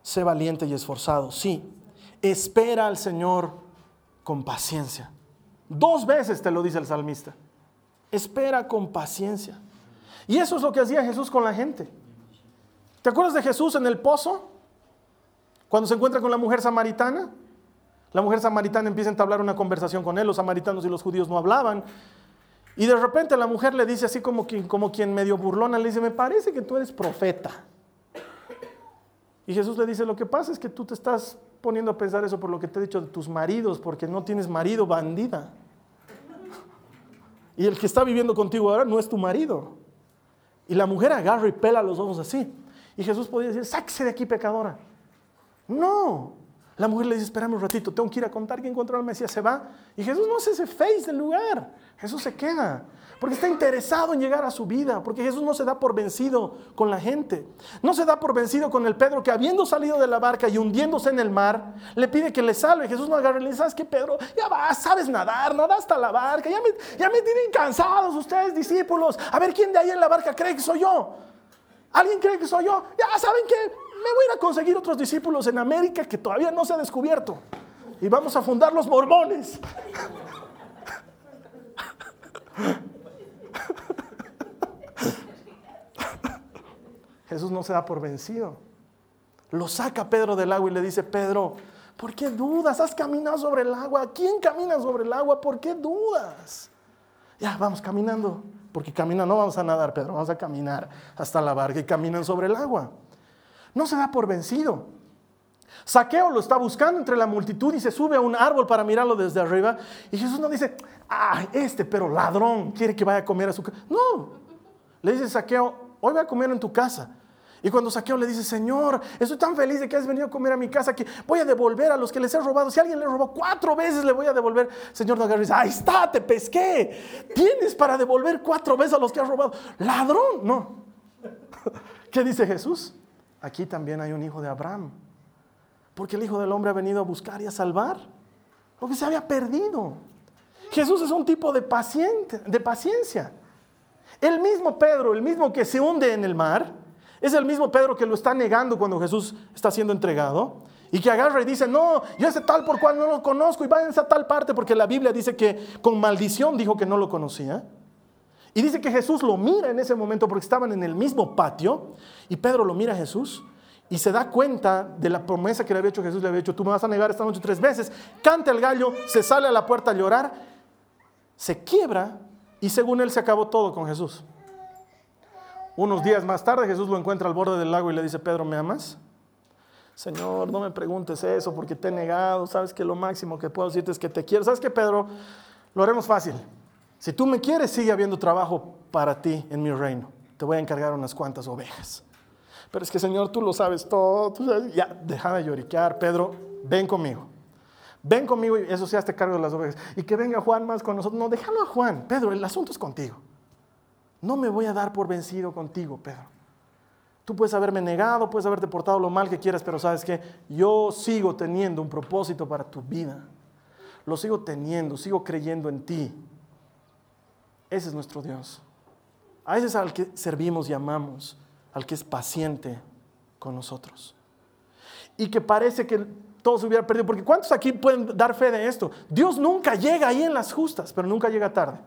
Sé valiente y esforzado, sí, espera al Señor con paciencia. Dos veces te lo dice el salmista. Espera con paciencia. Y eso es lo que hacía Jesús con la gente. ¿Te acuerdas de Jesús en el pozo? Cuando se encuentra con la mujer samaritana. La mujer samaritana empieza a entablar una conversación con él. Los samaritanos y los judíos no hablaban. Y de repente la mujer le dice así como quien, como quien medio burlona, le dice, me parece que tú eres profeta. Y Jesús le dice, lo que pasa es que tú te estás poniendo a pensar eso por lo que te he dicho de tus maridos, porque no tienes marido bandida. Y el que está viviendo contigo ahora no es tu marido. Y la mujer agarra y pela los ojos así. Y Jesús podía decir, sáquese de aquí pecadora. No, La mujer le dice, espérame un ratito, tengo que ir a contar que encontró al Mesías, se va. Y Jesús no se hace face del lugar, Jesús se queda, porque está interesado en llegar a su vida, porque Jesús no se da por vencido con la gente. No se da por vencido con el Pedro que habiendo salido de la barca y hundiéndose en el mar, le pide que le salve. Jesús no agarra y le dice, ¿sabes qué, Pedro? Ya vas, sabes nadar, nada hasta la barca, ya me, ya me tienen cansados ustedes, discípulos. A ver, ¿quién de ahí en la barca cree que soy yo? ¿Alguien cree que soy yo? Ya saben que me voy a ir a conseguir otros discípulos en América que todavía no se ha descubierto. Y vamos a fundar los mormones. Jesús no se da por vencido. Lo saca Pedro del agua y le dice, Pedro, ¿por qué dudas? Has caminado sobre el agua. ¿Quién camina sobre el agua? ¿Por qué dudas? Ya, vamos caminando. Porque caminan, no vamos a nadar, Pedro, vamos a caminar hasta la barca y caminan sobre el agua. No se da por vencido. Saqueo lo está buscando entre la multitud y se sube a un árbol para mirarlo desde arriba. Y Jesús no dice, ah, este pero ladrón quiere que vaya a comer a su casa. No, le dice Saqueo, hoy voy a comer en tu casa. Y cuando Saqueo le dice, Señor, estoy tan feliz de que has venido a comer a mi casa que voy a devolver a los que les he robado. Si alguien le robó cuatro veces, le voy a devolver. Señor no dice, ahí está, te pesqué. Tienes para devolver cuatro veces a los que has robado. Ladrón, no. *laughs* ¿Qué dice Jesús? Aquí también hay un hijo de Abraham. Porque el Hijo del Hombre ha venido a buscar y a salvar lo que se había perdido. Jesús es un tipo de, paciente, de paciencia. El mismo Pedro, el mismo que se hunde en el mar, es el mismo Pedro que lo está negando cuando Jesús está siendo entregado. Y que agarra y dice, no, yo ese tal por cual no lo conozco y váyanse a tal parte porque la Biblia dice que con maldición dijo que no lo conocía. Y dice que Jesús lo mira en ese momento porque estaban en el mismo patio y Pedro lo mira a Jesús y se da cuenta de la promesa que le había hecho Jesús, le había dicho, tú me vas a negar esta noche tres veces, canta el gallo, se sale a la puerta a llorar, se quiebra y según él se acabó todo con Jesús. Unos días más tarde Jesús lo encuentra al borde del lago y le dice, Pedro, ¿me amas? Señor, no me preguntes eso porque te he negado, sabes que lo máximo que puedo decirte es que te quiero. ¿Sabes qué, Pedro? Lo haremos fácil. Si tú me quieres, sigue habiendo trabajo para ti en mi reino. Te voy a encargar unas cuantas ovejas. Pero es que, Señor, tú lo sabes todo. Ya, deja de lloriquear. Pedro, ven conmigo. Ven conmigo y eso sí, hazte cargo de las ovejas. Y que venga Juan más con nosotros. No, déjalo a Juan. Pedro, el asunto es contigo. No me voy a dar por vencido contigo, Pedro. Tú puedes haberme negado, puedes haberte portado lo mal que quieras, pero sabes que yo sigo teniendo un propósito para tu vida. Lo sigo teniendo, sigo creyendo en ti. Ese es nuestro Dios. A ese es al que servimos y amamos al que es paciente con nosotros. Y que parece que todo se hubiera perdido, porque ¿cuántos aquí pueden dar fe de esto? Dios nunca llega ahí en las justas, pero nunca llega tarde.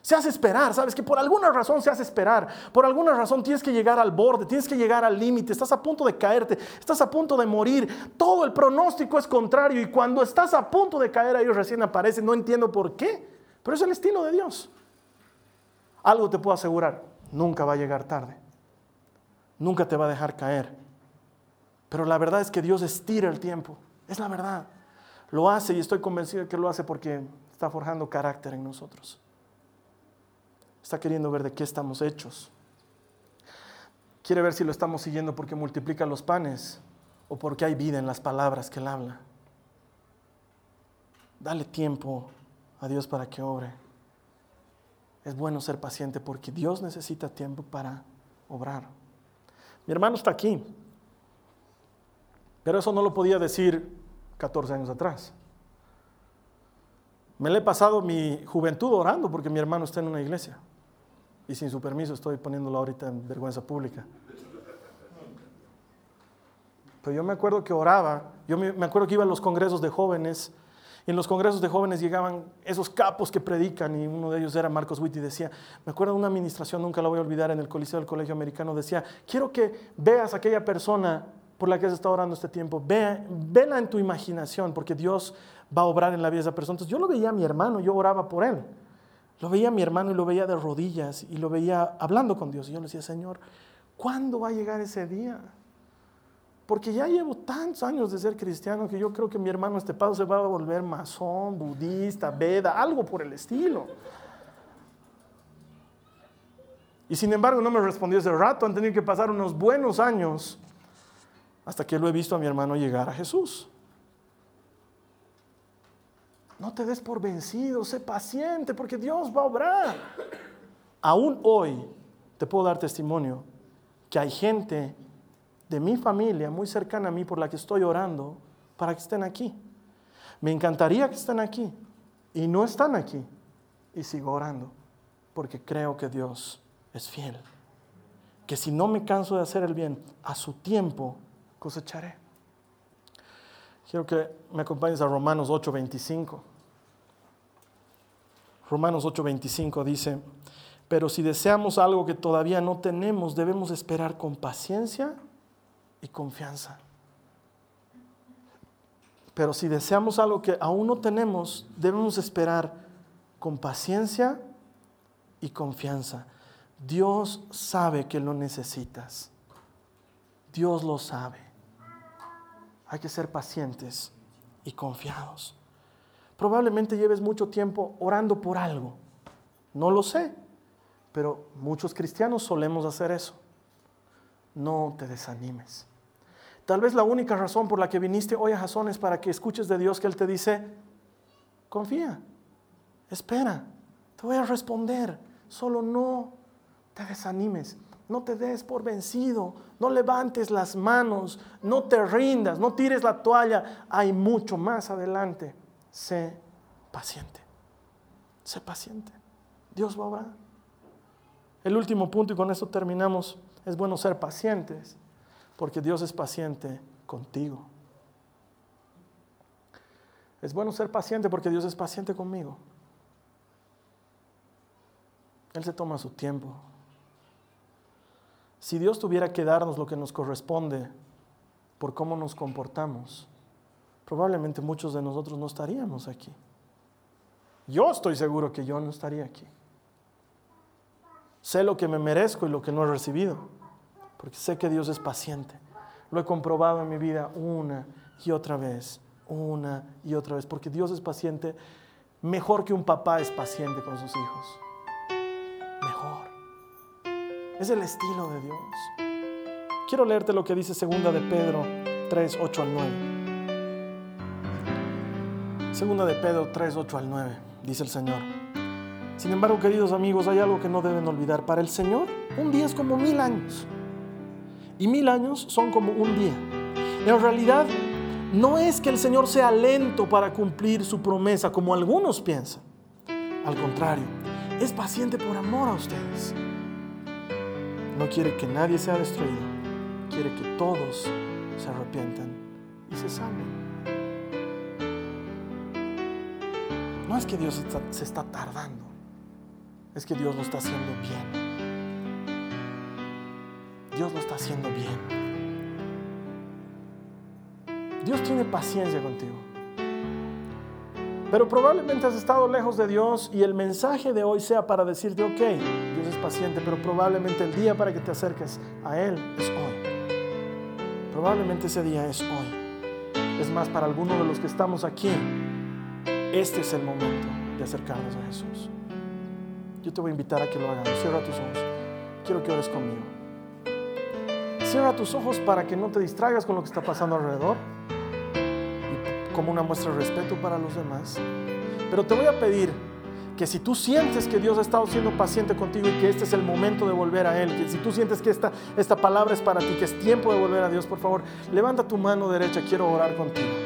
Se hace esperar, sabes que por alguna razón se hace esperar, por alguna razón tienes que llegar al borde, tienes que llegar al límite, estás a punto de caerte, estás a punto de morir, todo el pronóstico es contrario y cuando estás a punto de caer ellos recién aparecen, no entiendo por qué, pero es el estilo de Dios. Algo te puedo asegurar, nunca va a llegar tarde nunca te va a dejar caer. Pero la verdad es que Dios estira el tiempo. Es la verdad. Lo hace y estoy convencido de que lo hace porque está forjando carácter en nosotros. Está queriendo ver de qué estamos hechos. Quiere ver si lo estamos siguiendo porque multiplica los panes o porque hay vida en las palabras que Él habla. Dale tiempo a Dios para que obre. Es bueno ser paciente porque Dios necesita tiempo para obrar. Mi hermano está aquí. Pero eso no lo podía decir 14 años atrás. Me le he pasado mi juventud orando porque mi hermano está en una iglesia. Y sin su permiso estoy poniéndolo ahorita en vergüenza pública. Pero yo me acuerdo que oraba, yo me acuerdo que iba a los congresos de jóvenes en los congresos de jóvenes llegaban esos capos que predican y uno de ellos era Marcos Witt y decía, me acuerdo de una administración, nunca la voy a olvidar, en el Coliseo del Colegio Americano, decía, quiero que veas a aquella persona por la que has estado orando este tiempo, Ve, vela en tu imaginación porque Dios va a obrar en la vida de esa persona. Entonces yo lo veía a mi hermano, yo oraba por él. Lo veía a mi hermano y lo veía de rodillas y lo veía hablando con Dios. Y yo le decía, Señor, ¿cuándo va a llegar ese día? Porque ya llevo tantos años de ser cristiano que yo creo que mi hermano Estepado se va a volver masón, budista, veda, algo por el estilo. Y sin embargo no me respondió ese rato, han tenido que pasar unos buenos años hasta que lo he visto a mi hermano llegar a Jesús. No te des por vencido, sé paciente porque Dios va a obrar. Aún hoy te puedo dar testimonio que hay gente de mi familia muy cercana a mí por la que estoy orando para que estén aquí. Me encantaría que estén aquí y no están aquí y sigo orando porque creo que Dios es fiel. Que si no me canso de hacer el bien, a su tiempo cosecharé. Quiero que me acompañes a Romanos 8:25. Romanos 8:25 dice, pero si deseamos algo que todavía no tenemos, debemos esperar con paciencia y confianza. Pero si deseamos algo que aún no tenemos, debemos esperar con paciencia y confianza. Dios sabe que lo necesitas. Dios lo sabe. Hay que ser pacientes y confiados. Probablemente lleves mucho tiempo orando por algo. No lo sé, pero muchos cristianos solemos hacer eso. No te desanimes. Tal vez la única razón por la que viniste hoy a Jasón es para que escuches de Dios que Él te dice, confía, espera, te voy a responder, solo no te desanimes, no te des por vencido, no levantes las manos, no te rindas, no tires la toalla, hay mucho más adelante. Sé paciente, sé paciente, Dios va a obrar. El último punto, y con esto terminamos, es bueno ser pacientes, porque Dios es paciente contigo. Es bueno ser paciente porque Dios es paciente conmigo. Él se toma su tiempo. Si Dios tuviera que darnos lo que nos corresponde por cómo nos comportamos, probablemente muchos de nosotros no estaríamos aquí. Yo estoy seguro que yo no estaría aquí. Sé lo que me merezco y lo que no he recibido, porque sé que Dios es paciente. Lo he comprobado en mi vida una y otra vez, una y otra vez, porque Dios es paciente mejor que un papá es paciente con sus hijos. Es el estilo de Dios. Quiero leerte lo que dice segunda de Pedro 3, 8 al 9. Segunda de Pedro 3, 8 al 9, dice el Señor. Sin embargo, queridos amigos, hay algo que no deben olvidar. Para el Señor, un día es como mil años. Y mil años son como un día. En realidad, no es que el Señor sea lento para cumplir su promesa, como algunos piensan. Al contrario, es paciente por amor a ustedes no quiere que nadie sea destruido, quiere que todos se arrepientan y se salven. No es que Dios se está tardando, es que Dios lo está haciendo bien. Dios lo está haciendo bien. Dios tiene paciencia contigo. Pero probablemente has estado lejos de Dios y el mensaje de hoy sea para decirte, ok, Dios es paciente, pero probablemente el día para que te acerques a Él es hoy. Probablemente ese día es hoy. Es más, para algunos de los que estamos aquí, este es el momento de acercarnos a Jesús. Yo te voy a invitar a que lo hagamos. Cierra tus ojos. Quiero que ores conmigo. Cierra tus ojos para que no te distraigas con lo que está pasando alrededor como una muestra de respeto para los demás. Pero te voy a pedir que si tú sientes que Dios ha estado siendo paciente contigo y que este es el momento de volver a Él, que si tú sientes que esta, esta palabra es para ti, que es tiempo de volver a Dios, por favor, levanta tu mano derecha, quiero orar contigo.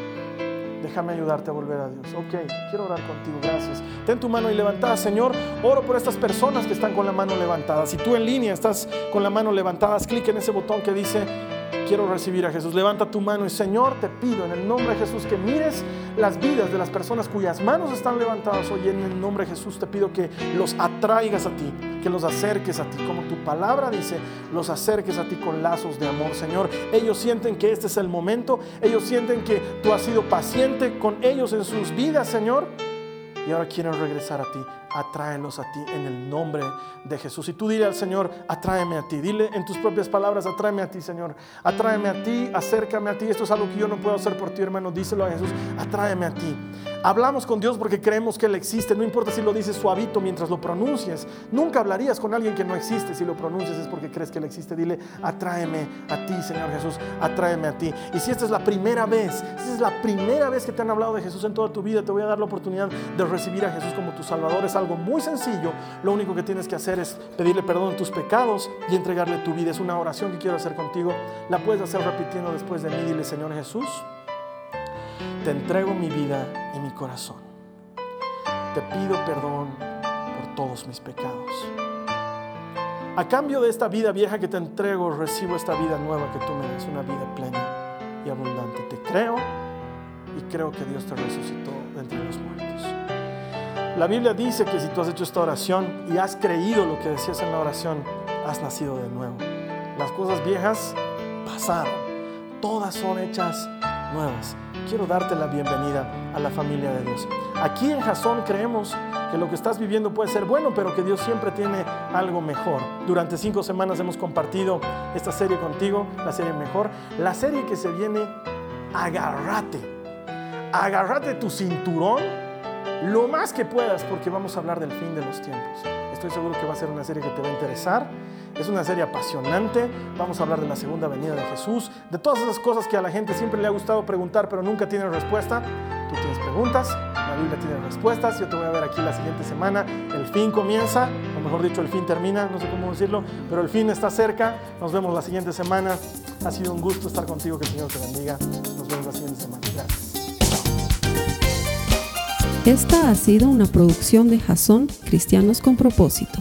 Déjame ayudarte a volver a Dios. Ok, quiero orar contigo, gracias. Ten tu mano y levantada, Señor. Oro por estas personas que están con la mano levantada. Si tú en línea estás con la mano levantada, haz clic en ese botón que dice quiero recibir a Jesús. Levanta tu mano y Señor, te pido en el nombre de Jesús que mires las vidas de las personas cuyas manos están levantadas hoy. En el nombre de Jesús te pido que los atraigas a ti, que los acerques a ti. Como tu palabra dice, los acerques a ti con lazos de amor, Señor. Ellos sienten que este es el momento. Ellos sienten que tú has sido paciente con ellos en sus vidas, Señor. Y ahora quieren regresar a ti atráelos a ti en el nombre de Jesús. Y tú dile al Señor, atráeme a ti. Dile en tus propias palabras, atráeme a ti, Señor. Atráeme a ti, acércame a ti. Esto es algo que yo no puedo hacer por ti, hermano. Díselo a Jesús, atráeme a ti. Hablamos con Dios porque creemos que Él existe. No importa si lo dices suavito mientras lo pronuncies. Nunca hablarías con alguien que no existe. Si lo pronuncias es porque crees que Él existe. Dile, atráeme a ti, Señor Jesús. Atráeme a ti. Y si esta es la primera vez, si esta es la primera vez que te han hablado de Jesús en toda tu vida, te voy a dar la oportunidad de recibir a Jesús como tu Salvador. Es algo muy sencillo. Lo único que tienes que hacer es pedirle perdón de tus pecados y entregarle tu vida. Es una oración que quiero hacer contigo. La puedes hacer repitiendo después de mí. Dile, Señor Jesús te entrego mi vida corazón. Te pido perdón por todos mis pecados. A cambio de esta vida vieja que te entrego, recibo esta vida nueva que tú me das, una vida plena y abundante. Te creo y creo que Dios te resucitó de entre los muertos. La Biblia dice que si tú has hecho esta oración y has creído lo que decías en la oración, has nacido de nuevo. Las cosas viejas pasaron, todas son hechas nuevas quiero darte la bienvenida a la familia de Dios. Aquí en Jasón creemos que lo que estás viviendo puede ser bueno, pero que Dios siempre tiene algo mejor. Durante cinco semanas hemos compartido esta serie contigo, la serie mejor, la serie que se viene, agárrate, agárrate tu cinturón lo más que puedas porque vamos a hablar del fin de los tiempos. Estoy seguro que va a ser una serie que te va a interesar es una serie apasionante. Vamos a hablar de la segunda venida de Jesús, de todas esas cosas que a la gente siempre le ha gustado preguntar, pero nunca tiene respuesta. Tú tienes preguntas, la Biblia tiene respuestas. Yo te voy a ver aquí la siguiente semana. El fin comienza, o mejor dicho, el fin termina, no sé cómo decirlo, pero el fin está cerca. Nos vemos la siguiente semana. Ha sido un gusto estar contigo. Que el Señor te bendiga. Nos vemos la siguiente semana. Gracias. Esta ha sido una producción de Jason Cristianos con Propósito.